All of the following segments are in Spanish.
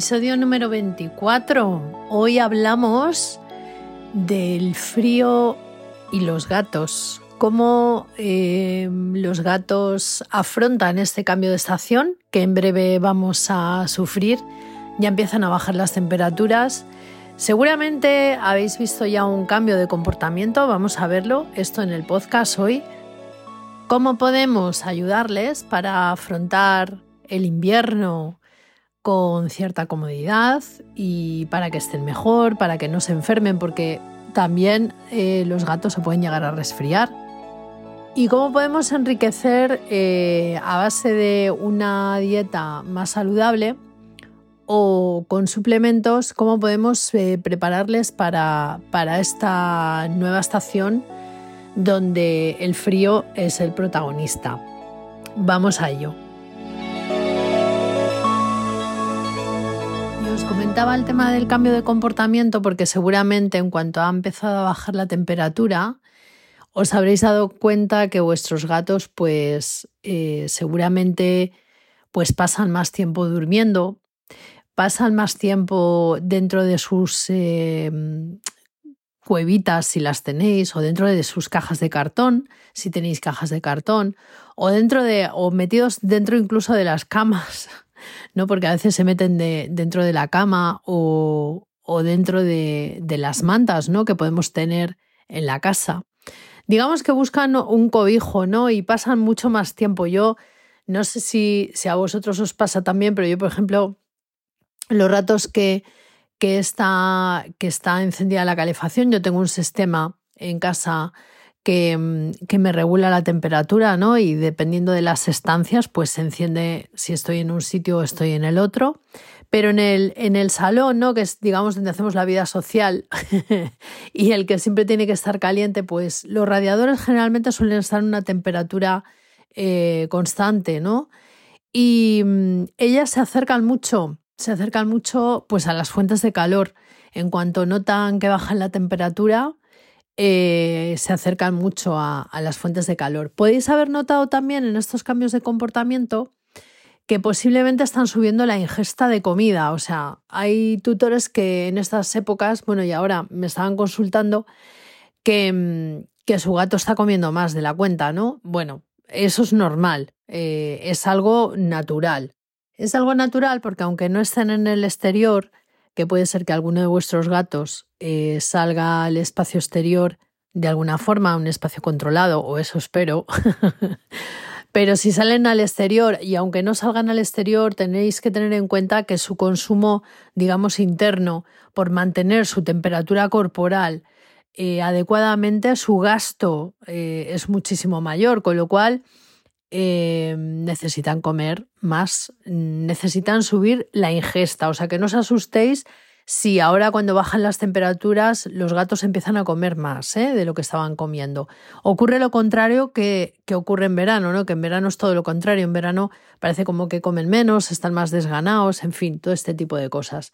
Episodio número 24. Hoy hablamos del frío y los gatos. Cómo eh, los gatos afrontan este cambio de estación que en breve vamos a sufrir. Ya empiezan a bajar las temperaturas. Seguramente habéis visto ya un cambio de comportamiento. Vamos a verlo. Esto en el podcast hoy. ¿Cómo podemos ayudarles para afrontar el invierno con cierta comodidad y para que estén mejor, para que no se enfermen, porque también eh, los gatos se pueden llegar a resfriar. ¿Y cómo podemos enriquecer eh, a base de una dieta más saludable o con suplementos? ¿Cómo podemos eh, prepararles para, para esta nueva estación donde el frío es el protagonista? Vamos a ello. El tema del cambio de comportamiento porque seguramente en cuanto ha empezado a bajar la temperatura, os habréis dado cuenta que vuestros gatos pues eh, seguramente pues pasan más tiempo durmiendo, pasan más tiempo dentro de sus eh, cuevitas si las tenéis o dentro de sus cajas de cartón si tenéis cajas de cartón o dentro de o metidos dentro incluso de las camas ¿no? Porque a veces se meten dentro de la cama o, dentro de, las mantas, ¿no? Que podemos tener en la casa. Digamos que buscan un cobijo, ¿no? Y pasan mucho más tiempo. Yo no sé si, si a vosotros os pasa también, pero yo, por ejemplo, los ratos que, que, está, que está encendida la calefacción, yo tengo un sistema en casa Mm, que, me regula la temperatura, ¿no? Y dependiendo de las estancias, pues se enciende si estoy en un sitio o estoy en el otro. Pero en el, en el salón, ¿no? Que es, digamos, donde hacemos la vida social y el que siempre tiene que estar caliente, pues los radiadores generalmente suelen estar en una temperatura eh, constante, ¿no? Y mm, ellas se acercan mucho, se acercan mucho pues a las fuentes de calor. En cuanto notan que bajan la temperatura, eh, se acercan mucho a, las fuentes de calor. Podéis haber notado también en estos cambios de comportamiento que posiblemente están subiendo la ingesta de comida. O sea, hay tutores que en estas épocas, bueno, y ahora me estaban consultando que, mm, que su gato está comiendo más de la cuenta, ¿no? Bueno, eso es normal, eh, es algo natural. Es algo natural porque aunque no estén en el exterior, que puede ser que alguno de vuestros gatos eh, salga al espacio exterior de alguna forma, un espacio controlado, o eso espero. Pero si salen al exterior y aunque no salgan al exterior, tenéis que tener en cuenta que su consumo, digamos, interno, por mantener su temperatura corporal eh, adecuadamente, su gasto eh, es muchísimo mayor, con lo cual eh, necesitan comer más, necesitan subir la ingesta. O sea, que no os asustéis si ahora cuando bajan las temperaturas los gatos empiezan a comer más ¿eh? de lo que estaban comiendo. Ocurre lo contrario que, que, ocurre en verano, ¿no? que en verano es todo lo contrario. En verano parece como que comen menos, están más desganados, en fin, todo este tipo de cosas.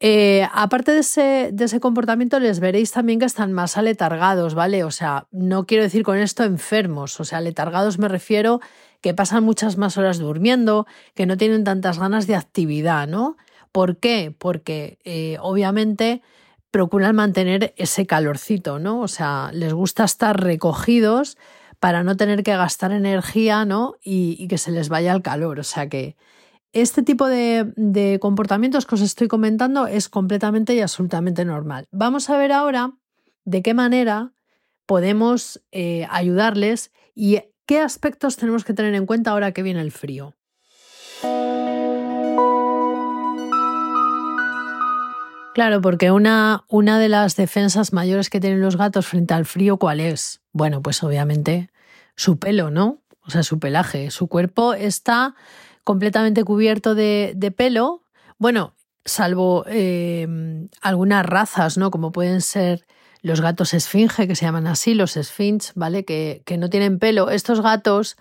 Eh, aparte de ese, de ese, comportamiento, les veréis también que están más aletargados, ¿vale? O sea, no quiero decir con esto enfermos, o sea, aletargados me refiero que pasan muchas más horas durmiendo, que no tienen tantas ganas de actividad, ¿no? ¿Por qué? Porque eh, obviamente procuran mantener ese calorcito, ¿no? O sea, les gusta estar recogidos para no tener que gastar energía, ¿no? Y, y que se les vaya el calor, o sea que este tipo de, comportamientos que os estoy comentando es completamente y absolutamente normal. Vamos a ver ahora de qué manera podemos eh, ayudarles y qué aspectos tenemos que tener en cuenta ahora que viene el frío. Claro, porque una, una, de las defensas mayores que tienen los gatos frente al frío, ¿cuál es? Bueno, pues obviamente su pelo, ¿no? O sea, su pelaje. Su cuerpo está completamente cubierto de, pelo. Bueno, salvo em, algunas razas, ¿no? Como pueden ser los gatos esfinge, que se llaman así, los esfinch, ¿vale? Que, que no tienen pelo. Estos gatos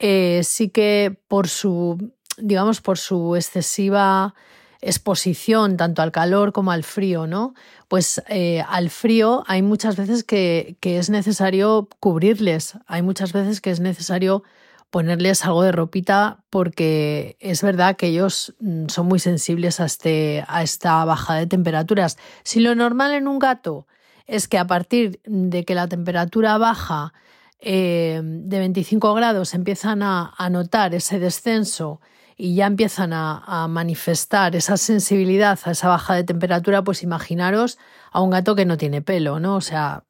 eh, sí que por su, digamos, por su excesiva exposición tanto al calor como al frío, ¿no? Pues eh, al frío hay muchas veces que, que, es necesario cubrirles, hay muchas veces que es necesario ponerles algo de ropita porque es verdad que ellos mm, son muy sensibles a, este, a esta bajada de temperaturas. Si lo normal en un gato es que a partir de que la temperatura baja eh, de 25 grados empiezan a, notar ese descenso y ya empiezan a, manifestar esa sensibilidad a esa baja de temperatura, pues imaginaros a un gato que no tiene pelo, ¿no? O sea,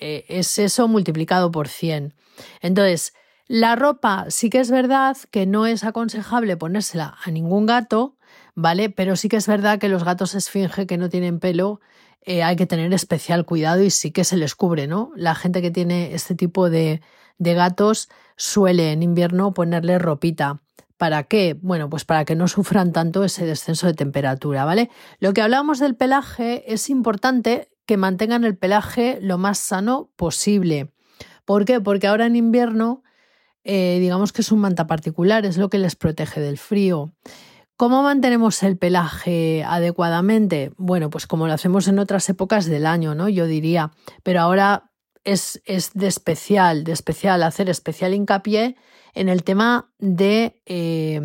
eh, es eso multiplicado por 100. Entonces, la ropa sí que es verdad que no es aconsejable ponérsela a ningún gato, ¿vale? Pero sí que es verdad que los gatos esfinge que no tienen pelo eh, hay que tener especial cuidado y sí que se les cubre, ¿no? La gente que tiene este tipo de, de gatos suele en invierno ponerle ropita. ¿Para qué? Bueno, pues para que no sufran tanto ese descenso de temperatura, ¿vale? Lo que hablábamos del pelaje es importante que mantengan el pelaje lo más sano posible. ¿Por qué? Porque ahora en invierno, eh, digamos que es un manta particular, es lo que les protege del frío. ¿Cómo mantenemos el pelaje adecuadamente? Bueno, pues como lo hacemos en otras épocas del año, ¿no? Yo diría. Pero ahora es, es de especial, de especial, hacer especial hincapié en el tema de eh,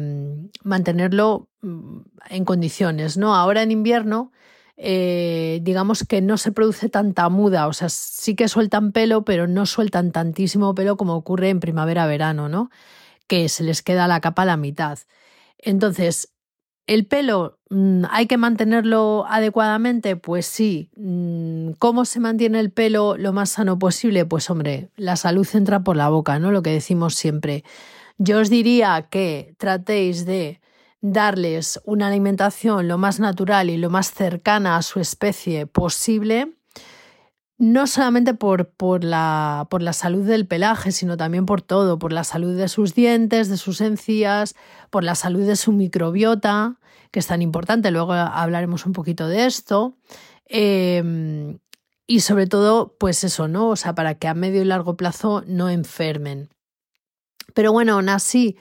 mantenerlo mm, en condiciones, ¿no? Ahora en invierno, eh, digamos que no se produce tanta muda, o sea, sí que sueltan pelo, pero no sueltan tantísimo pelo como ocurre en primavera-verano, ¿no? Que se les queda la capa a la mitad. Entonces, ¿El pelo mm, hay que mantenerlo adecuadamente? Pues sí. Mm, ¿Cómo se mantiene el pelo lo más sano posible? Pues hombre, la salud entra por la boca, ¿no? Lo que decimos siempre. Yo os diría que tratéis de darles una alimentación lo más natural y lo más cercana a su especie posible no solamente por, por, la, por, la, salud del pelaje, sino también por todo, por la salud de sus dientes, de sus encías, por la salud de su microbiota, que es tan importante, luego hablaremos un poquito de esto. Em, y sobre todo, pues eso, ¿no? O sea, para que a medio y largo plazo no enfermen. Pero bueno, aún así,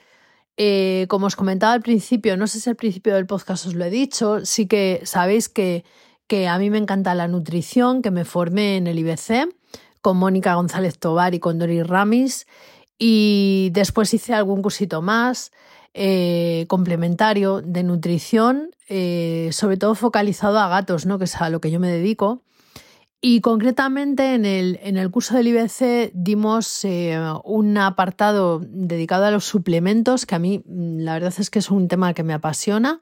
eh, como os comentaba al principio, no sé si al principio del podcast os lo he dicho, sí que sabéis que que a mí me encanta la nutrición, que me formé en el IBC con Mónica González Tobar y con Doris Ramis y después hice algún cursito más eh, complementario de nutrición, eh, sobre todo focalizado a gatos, ¿no? que es a lo que yo me dedico. Y concretamente en el, en el curso del IBC dimos eh, un apartado dedicado a los suplementos, que a mí mm, la verdad es que es un tema que me apasiona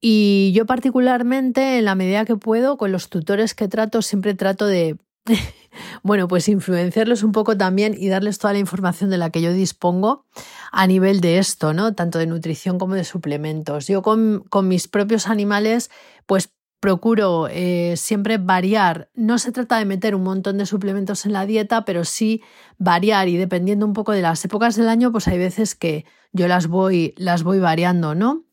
y yo particularmente, en la medida que puedo, con los tutores que trato, siempre trato de, bueno, pues influenciarlos un poco también y darles toda la información de la que yo dispongo a nivel de esto, ¿no? Tanto de nutrición como de suplementos. Yo con, mis propios animales, pues procuro eh, siempre variar. No se trata de meter un montón de suplementos en la dieta, pero sí variar y dependiendo un poco de las épocas del año, pues hay veces que yo las voy, las voy variando, ¿no?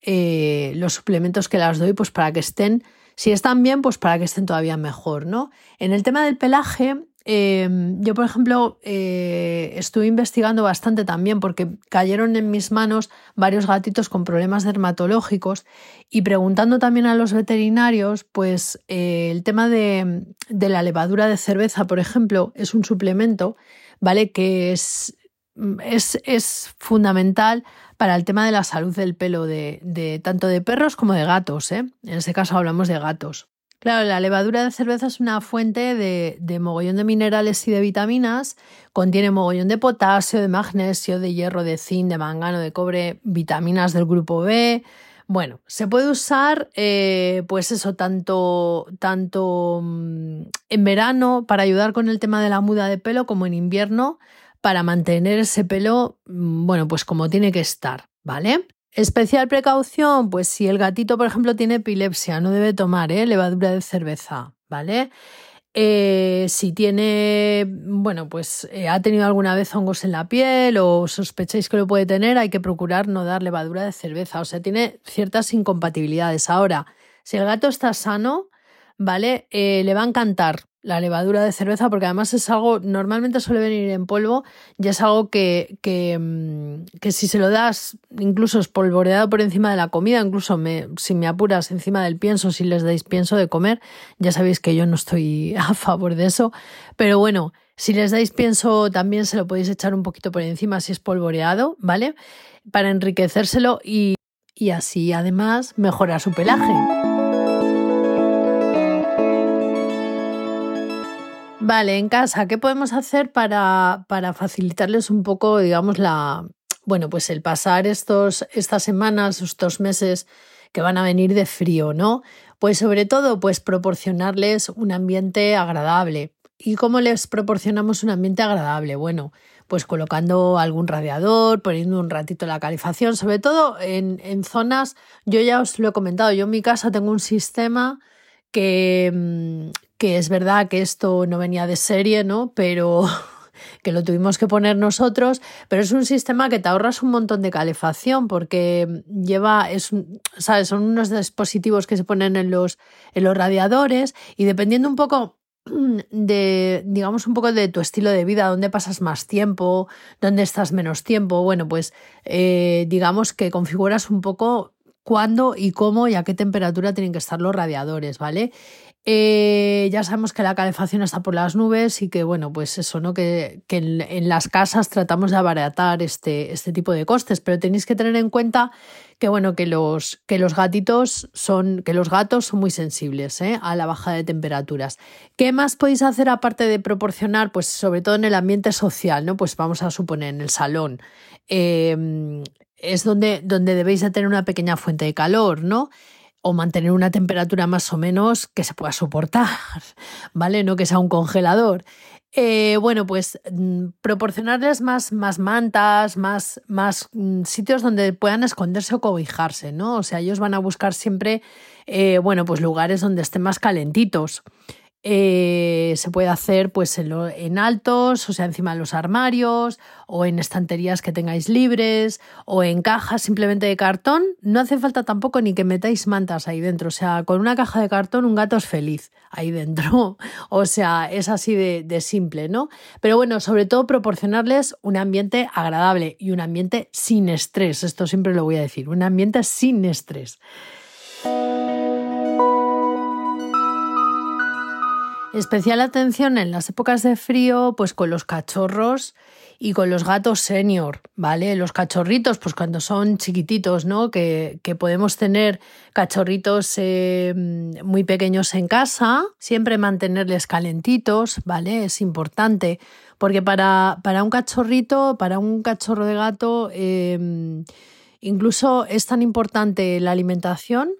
Eh, los suplementos que las doy, pues para que estén, si están bien, pues para que estén todavía mejor, ¿no? En el tema del pelaje, em, yo, por ejemplo, eh, estuve investigando bastante también porque cayeron en mis manos varios gatitos con problemas dermatológicos y preguntando también a los veterinarios, pues eh, el tema de, de, la levadura de cerveza, por ejemplo, es un suplemento, ¿vale? Que es, es, fundamental para el tema de la salud del pelo de, tanto de perros como de gatos. ¿eh? En este caso hablamos de gatos. Claro, la levadura de cerveza es una fuente de, mogollón de minerales y de vitaminas. Contiene mogollón de potasio, de magnesio, de hierro, de zinc, de mangano, de cobre, vitaminas del grupo B. Bueno, se puede usar, eh, pues eso, tanto, tanto mm, en verano para ayudar con el tema de la muda de pelo como en invierno para mantener ese pelo, mm, bueno, pues como tiene que estar, ¿vale? Especial precaución, pues si el gatito, por ejemplo, tiene epilepsia, no debe tomar ¿eh? levadura de cerveza, ¿vale? Eh, si tiene, bueno, pues eh, ha tenido alguna vez hongos en la piel o sospecháis que lo puede tener, hay que procurar no dar levadura de cerveza. O sea, tiene ciertas incompatibilidades. Ahora, si el gato está sano, ¿vale? Eh, le va a encantar la levadura de cerveza, porque además es algo, normalmente suele venir en polvo, y es algo que, que, mm, que si se lo das, incluso espolvoreado por encima de la comida, incluso me, si me apuras encima del pienso, si les dais pienso de comer, ya sabéis que yo no estoy a favor de eso, pero bueno, si les dais pienso también se lo podéis echar un poquito por encima si es polvoreado, ¿vale? Para enriquecérselo y, y así además mejorar su pelaje. Vale, en casa, ¿qué podemos hacer para, para facilitarles un poco, digamos, la, bueno, pues el pasar estos, estas semanas, estos meses que van a venir de frío, ¿no? Pues sobre todo, pues proporcionarles un ambiente agradable. ¿Y cómo les proporcionamos un ambiente agradable? Bueno, pues colocando algún radiador, poniendo un ratito la calefacción, sobre todo en, en zonas, yo ya os lo he comentado, yo en mi casa tengo un sistema que, mm, que es verdad que esto no venía de serie, ¿no? Pero que lo tuvimos que poner nosotros, pero es un sistema que te ahorras un montón de calefacción porque lleva, es, ¿sabes? Son unos dispositivos que se ponen en los, en los radiadores y dependiendo un poco de, digamos, un poco de tu estilo de vida, dónde pasas más tiempo, dónde estás menos tiempo, bueno, pues eh, digamos que configuras un poco cuándo y cómo y a qué temperatura tienen que estar los radiadores, ¿vale? Eh, ya sabemos que la calefacción está por las nubes y que, bueno, pues eso, ¿no? Que, que en, las casas tratamos de abaratar este, este tipo de costes, pero tenéis que tener en cuenta que, bueno, que los, que los gatitos son, que los gatos son muy sensibles ¿eh? a la bajada de temperaturas. ¿Qué más podéis hacer aparte de proporcionar, pues sobre todo en el ambiente social, ¿no? Pues vamos a suponer en el salón. Eh, es donde, donde debéis de tener una pequeña fuente de calor, ¿no? o mantener una temperatura más o menos que se pueda soportar, ¿vale? No que sea un congelador. Eh, bueno, pues mm, proporcionarles más, más mantas, más, más mm, sitios donde puedan esconderse o cobijarse, ¿no? O sea, ellos van a buscar siempre, eh, bueno, pues lugares donde estén más calentitos. Eh, se puede hacer pues en, altos, o sea, encima de los armarios, o en estanterías que tengáis libres, o en cajas simplemente de cartón. No hace falta tampoco ni que metáis mantas ahí dentro. O sea, con una caja de cartón un gato es feliz ahí dentro. O sea, es así de, de simple, ¿no? Pero bueno, sobre todo proporcionarles un ambiente agradable y un ambiente sin estrés. Esto siempre lo voy a decir, un ambiente sin estrés. Especial atención en las épocas de frío, pues con los cachorros y con los gatos senior, ¿vale? Los cachorritos, pues cuando son chiquititos, ¿no? Que, podemos tener cachorritos eh, muy pequeños en casa, siempre mantenerles calentitos, ¿vale? Es importante, porque para, para un cachorrito, para un cachorro de gato, eh, incluso es tan importante la alimentación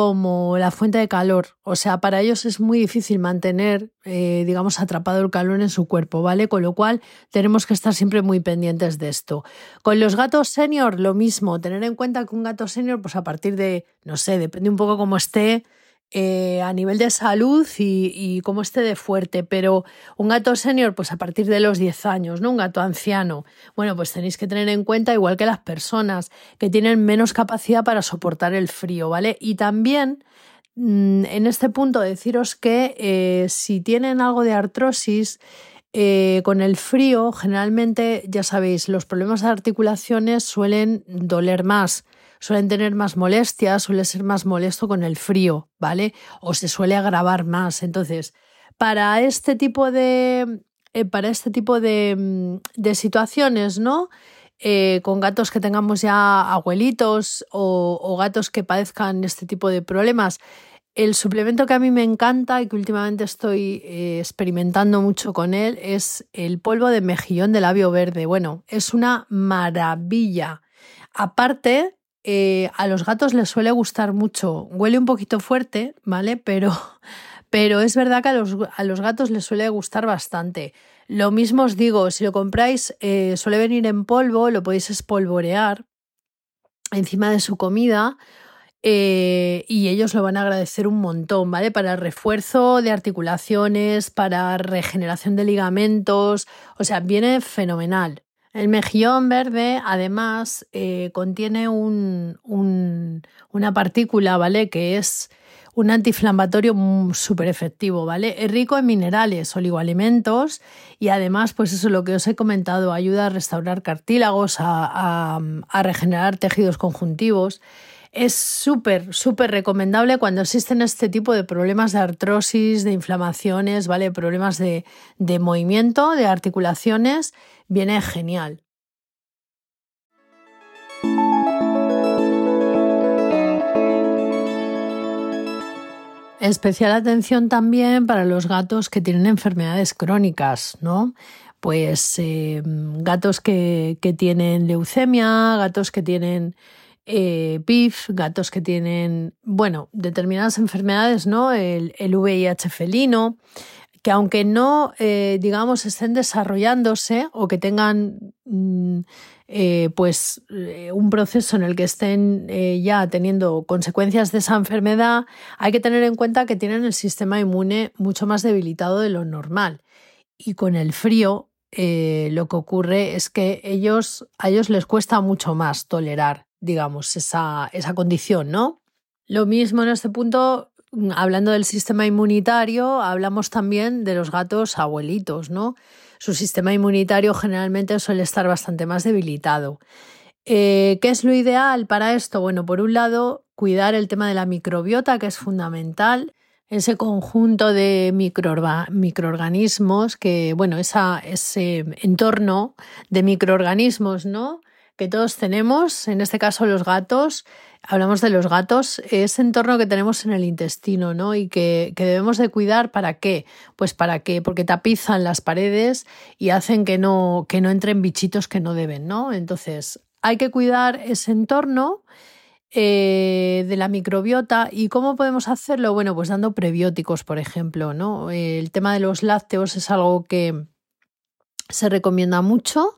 como la fuente de calor. O sea, para ellos es muy difícil mantener, eh, digamos, atrapado el calor en su cuerpo, ¿vale? Con lo cual tenemos que estar siempre muy pendientes de esto. Con los gatos senior, lo mismo, tener en cuenta que un gato senior, pues a partir de, no sé, depende un poco cómo esté, eh, a nivel de salud y, cómo esté de fuerte, pero un gato senior, pues a partir de los 10 años, ¿no? Un gato anciano. Bueno, pues tenéis que tener en cuenta, igual que las personas, que tienen menos capacidad para soportar el frío, ¿vale? Y también mm, en este punto deciros que eh, si tienen algo de artrosis, eh, con el frío, generalmente, ya sabéis, los problemas de articulaciones suelen doler más suelen tener más molestias, suele ser más molesto con el frío, ¿vale? O se suele agravar más. Entonces, para este tipo de, eh, para este tipo de, mm, de situaciones, ¿no? Eh, con gatos que tengamos ya abuelitos o, gatos que padezcan este tipo de problemas, el suplemento que a mí me encanta y que últimamente estoy eh, experimentando mucho con él es el polvo de mejillón de labio verde. Bueno, es una maravilla. Aparte, eh, a los gatos les suele gustar mucho. Huele un poquito fuerte, ¿vale? Pero, pero es verdad que a los, a los, gatos les suele gustar bastante. Lo mismo os digo, si lo compráis, eh, suele venir en polvo, lo podéis espolvorear encima de su comida eh, y ellos lo van a agradecer un montón, ¿vale? Para el refuerzo de articulaciones, para regeneración de ligamentos, o sea, viene fenomenal. El mejillón verde, además, eh, contiene un, una partícula, ¿vale? Que es un antiinflamatorio súper efectivo, ¿vale? Es rico en minerales, oligoalimentos y además, pues eso es lo que os he comentado, ayuda a restaurar cartílagos, a, a regenerar tejidos conjuntivos. Es súper, súper recomendable cuando existen este tipo de problemas de artrosis, de inflamaciones, ¿vale? Problemas de, de movimiento, de articulaciones. Viene genial. Especial atención también para los gatos que tienen enfermedades crónicas, ¿no? Pues eh, gatos que, que, tienen leucemia, gatos que tienen eh, PIF, gatos que tienen, bueno, determinadas enfermedades, ¿no? El, el VIH felino, que aunque no, eh, digamos, estén desarrollándose o que tengan, mm, eh, pues, eh, un proceso en el que estén ya teniendo consecuencias de esa enfermedad, hay que tener en cuenta que tienen el sistema inmune mucho más debilitado de lo normal. Y con el frío, lo que ocurre es que ellos, a ellos les cuesta mucho más tolerar digamos, esa, esa condición, ¿no? Lo mismo en este punto, hablando del sistema inmunitario, hablamos también de los gatos abuelitos, ¿no? Su sistema inmunitario generalmente suele estar bastante más debilitado. Eh, ¿Qué es lo ideal para esto? Bueno, por un lado, cuidar el tema de la microbiota, que es fundamental, ese conjunto de microorganismos que, bueno, ese entorno de microorganismos, ¿no? Que todos tenemos, en este caso los gatos, hablamos de los gatos, ese entorno que tenemos en el intestino, ¿no? Y que, debemos de cuidar para qué? Pues para qué, porque tapizan las paredes y hacen que no, que no entren bichitos que no deben, ¿no? Entonces, hay que cuidar ese entorno. Eh, de la microbiota y cómo podemos hacerlo bueno pues dando prebióticos por ejemplo no el tema de los lácteos es algo que se recomienda mucho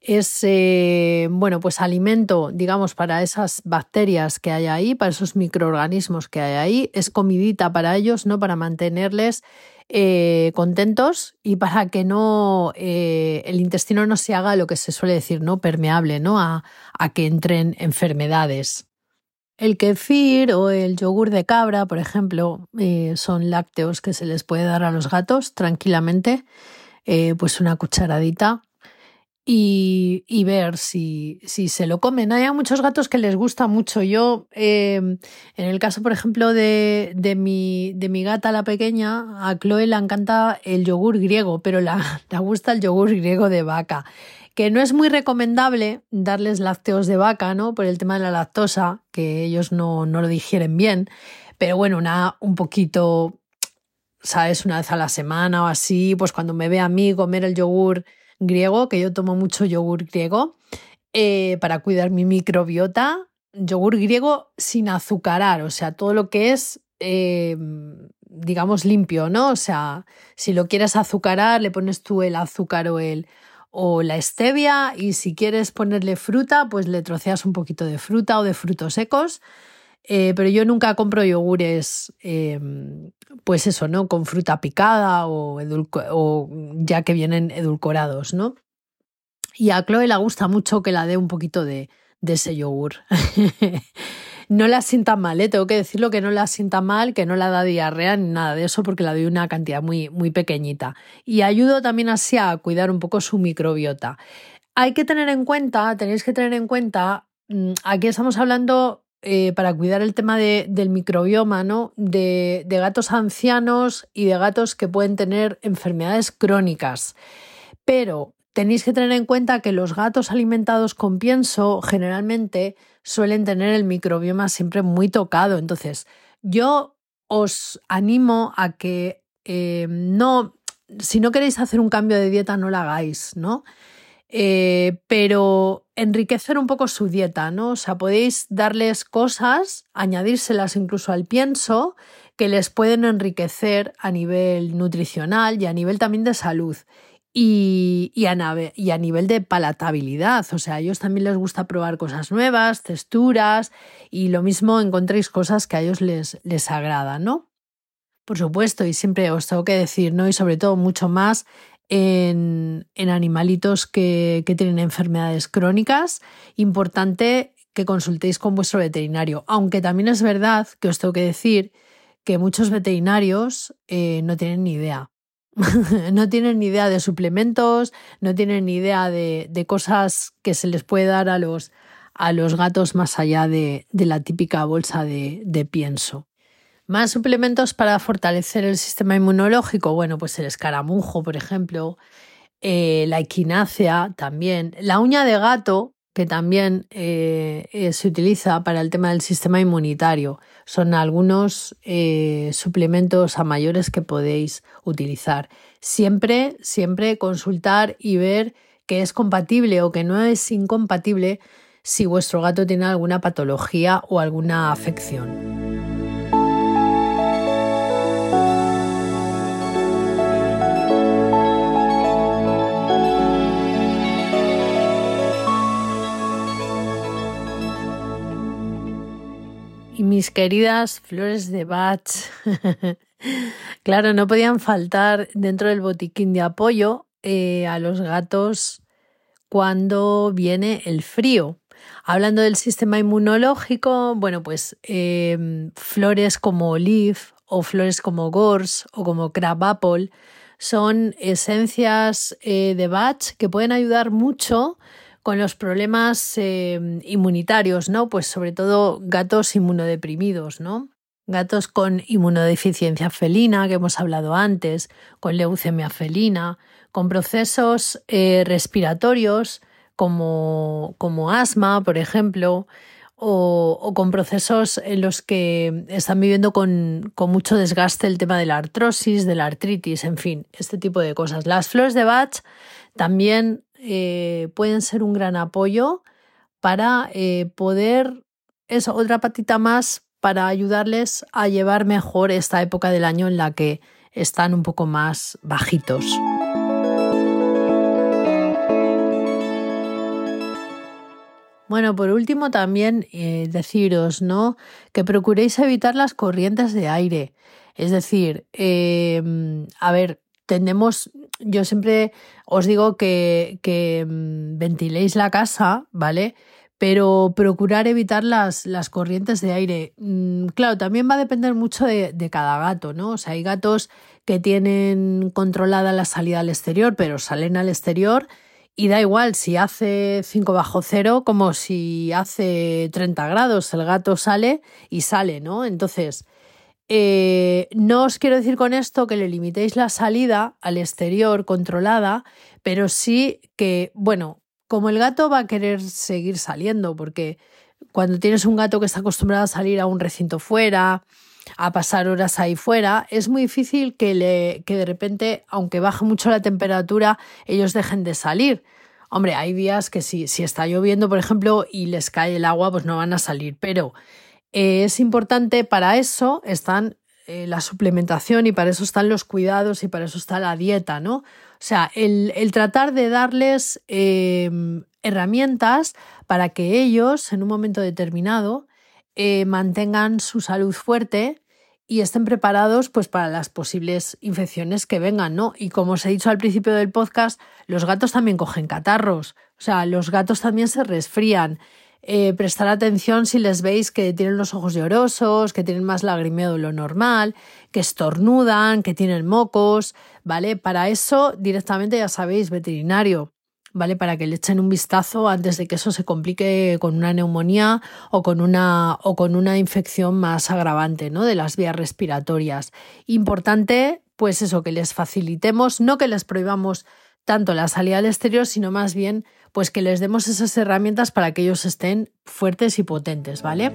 es eh, bueno, pues alimento, digamos, para esas bacterias que hay ahí, para esos microorganismos que hay ahí, es comidita para ellos, ¿no? Para mantenerles eh, contentos y para que no eh, el intestino no se haga lo que se suele decir, ¿no? Permeable, ¿no? A, a que entren enfermedades. El kefir o el yogur de cabra, por ejemplo, son lácteos que se les puede dar a los gatos tranquilamente, pues una cucharadita y, ver si, si, se lo comen. Hay muchos gatos que les gusta mucho. Yo, em, en el caso, por ejemplo, de, de, mi, de mi gata, la pequeña, a Chloe le encanta el yogur griego, pero la, le gusta el yogur griego de vaca. Que no es muy recomendable darles lácteos de vaca, ¿no? Por el tema de la lactosa, que ellos no, no lo digieren bien. Pero bueno, una, un poquito, ¿sabes? Una vez a la semana o así, pues cuando me ve a mí comer el yogur griego, que yo tomo mucho yogur griego eh, para cuidar mi microbiota. Yogur griego sin azucarar, o sea, todo lo que es, eh, digamos, limpio, ¿no? O sea, si lo quieres azucarar, le pones tú el azúcar o el o la stevia y si quieres ponerle fruta, pues le troceas un poquito de fruta o de frutos secos. Eh, pero yo nunca compro yogures, em, pues eso, ¿no? Con fruta picada o, ya que vienen edulcorados, ¿no? Y a Chloe le gusta mucho que la dé un poquito de, de ese yogur. no la sienta mal, ¿eh? tengo que decirlo que no la sienta mal, que no la da diarrea ni nada de eso, porque la doy una cantidad muy, muy pequeñita. Y ayudo también así a cuidar un poco su microbiota. Hay que tener en cuenta, tenéis que tener en cuenta, mm, aquí estamos hablando eh, para cuidar el tema del microbioma, ¿no? De, gatos ancianos y de gatos que pueden tener enfermedades crónicas. Pero tenéis que tener en cuenta que los gatos alimentados con pienso generalmente suelen tener el microbioma siempre muy tocado. Entonces, yo os animo a que eh, no, si no queréis hacer un cambio de dieta, no lo hagáis, ¿no? Eh, pero enriquecer un poco su dieta, ¿no? O sea, podéis darles cosas, añadírselas incluso al pienso, que les pueden enriquecer a nivel nutricional y a nivel también de salud. y, y, a y, a nivel de palatabilidad. O sea, a ellos también les gusta probar cosas nuevas, texturas y lo mismo encontréis cosas que a ellos les, les agrada, ¿no? Por supuesto, y siempre os tengo que decir, ¿no? Y sobre todo mucho más en, animalitos que, que tienen enfermedades crónicas, importante que consultéis con vuestro veterinario. Aunque también es verdad que os tengo que decir que muchos veterinarios eh, no tienen ni idea. no tienen ni idea de suplementos, no tienen ni idea de, cosas que se les puede dar a los, a los gatos más allá de, la típica bolsa de, pienso. Más suplementos para fortalecer el sistema inmunológico. Bueno, pues el escaramujo, por ejemplo, eh, la equinácea también. La uña de gato, que también eh, eh, se utiliza para el tema del sistema inmunitario. Son algunos eh, suplementos a mayores que podéis utilizar. Siempre, siempre consultar y ver que es compatible o que no es incompatible si vuestro gato tiene alguna patología o alguna afección. Mis queridas flores de Bach. claro, no podían faltar dentro del botiquín de apoyo eh, a los gatos cuando viene el frío. Hablando del sistema inmunológico, bueno, pues em, flores como olive o flores como gorse o como crab apple son esencias eh, de Bach que pueden ayudar mucho con los problemas eh, inmunitarios, ¿no? Pues sobre todo gatos inmunodeprimidos, ¿no? Gatos con inmunodeficiencia felina, que hemos hablado antes, con leucemia felina, con procesos eh, respiratorios como, como, asma, por ejemplo, o, con procesos en los que están viviendo con, con, mucho desgaste el tema de la artrosis, de la artritis, en fin, este tipo de cosas. Las flores de Bach también eh, pueden ser un gran apoyo para eh, poder, es otra patita más para ayudarles a llevar mejor esta época del año en la que están un poco más bajitos. Bueno, por último también eh, deciros, ¿no? Que procuréis evitar las corrientes de aire. Es decir, a ver, tendemos, yo siempre os digo que, que mm, ventiléis la casa, ¿vale? Pero procurar evitar las, las corrientes de aire. Mm, claro, también va a depender mucho de, de, cada gato, ¿no? O sea, hay gatos que tienen controlada la salida al exterior, pero salen al exterior y da igual si hace 5 bajo cero como si hace 30 grados. El gato sale y sale, ¿no? Entonces, eh, no os quiero decir con esto que le limitéis la salida al exterior controlada, pero sí que, bueno, como el gato va a querer seguir saliendo, porque cuando tienes un gato que está acostumbrado a salir a un recinto fuera, a pasar horas ahí fuera, es muy difícil que, le, que de repente, aunque baje mucho la temperatura, ellos dejen de salir. Hombre, hay días que si, si está lloviendo, por ejemplo, y les cae el agua, pues no van a salir, pero eh, es importante, para eso están eh, la suplementación y para eso están los cuidados y para eso está la dieta, ¿no? O sea, el, tratar de darles em, herramientas para que ellos, en un momento determinado, eh, mantengan su salud fuerte y estén preparados pues para las posibles infecciones que vengan, ¿no? Y como os he dicho al principio del podcast, los gatos también cogen catarros, o sea, los gatos también se resfrían. Eh, prestar atención si les veis que tienen los ojos llorosos, que tienen más lagrimeo de lo normal, que estornudan, que tienen mocos, ¿vale? Para eso directamente ya sabéis, veterinario, ¿vale? Para que le echen un vistazo antes de que eso se complique con una neumonía o con una, o con una infección más agravante, ¿no? De las vías respiratorias. Importante, pues eso, que les facilitemos, no que les prohibamos tanto la salida al exterior, sino más bien pues que les demos esas herramientas para que ellos estén fuertes y potentes, ¿vale?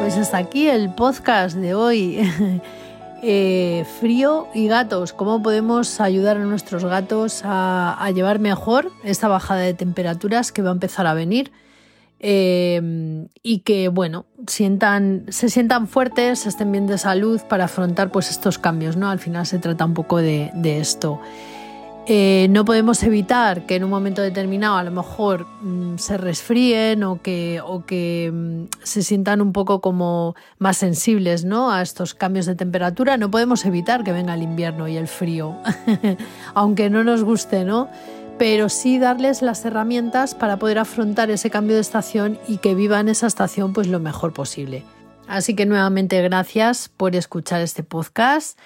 Pues hasta aquí el podcast de hoy. Eh, frío y gatos, cómo podemos ayudar a nuestros gatos a, llevar mejor esta bajada de temperaturas que va a empezar a venir. Eh, y que, bueno, sientan, se sientan fuertes, estén bien de salud para afrontar pues, estos cambios, ¿no? Al final se trata un poco de, esto. Eh, no podemos evitar que en un momento determinado a lo mejor mm, se resfríen o que, o que mm, se sientan un poco como más sensibles ¿no? a estos cambios de temperatura. No podemos evitar que venga el invierno y el frío, aunque no nos guste, ¿no? Pero sí darles las herramientas para poder afrontar ese cambio de estación y que vivan esa estación pues lo mejor posible. Así que nuevamente gracias por escuchar este podcast.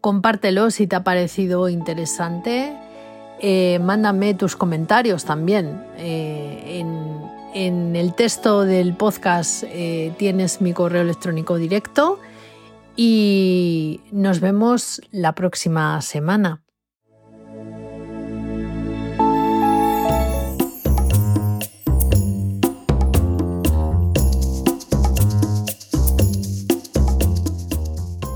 Compártelo si te ha parecido interesante. Eh, mándame tus comentarios también. Eh, en, el texto del podcast eh, tienes mi correo electrónico directo y nos vemos la próxima semana.